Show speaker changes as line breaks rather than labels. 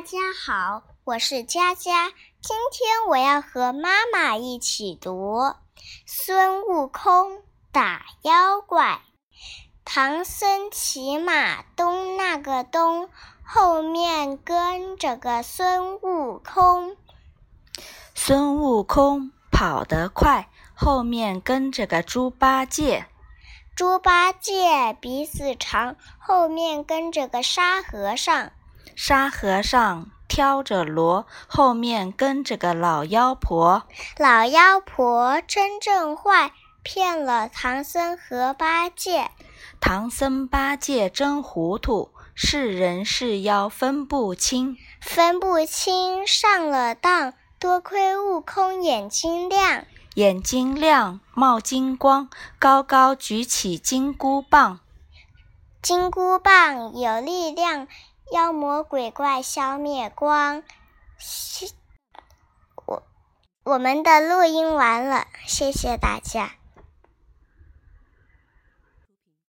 大家好，我是佳佳。今天我要和妈妈一起读《孙悟空打妖怪》。唐僧骑马东那个东，后面跟着个孙悟空。
孙悟空跑得快，后面跟着个猪八戒。
猪八戒鼻子长，后面跟着个沙和尚。
沙和尚挑着箩，后面跟着个老妖婆。
老妖婆真正坏，骗了唐僧和八戒。
唐僧八戒真糊涂，是人是妖分不清。
分不清上了当，多亏悟空眼睛亮。
眼睛亮冒金光，高高举起金箍棒。
金箍棒有力量。妖魔鬼怪消灭光，我我们的录音完了，谢谢大家。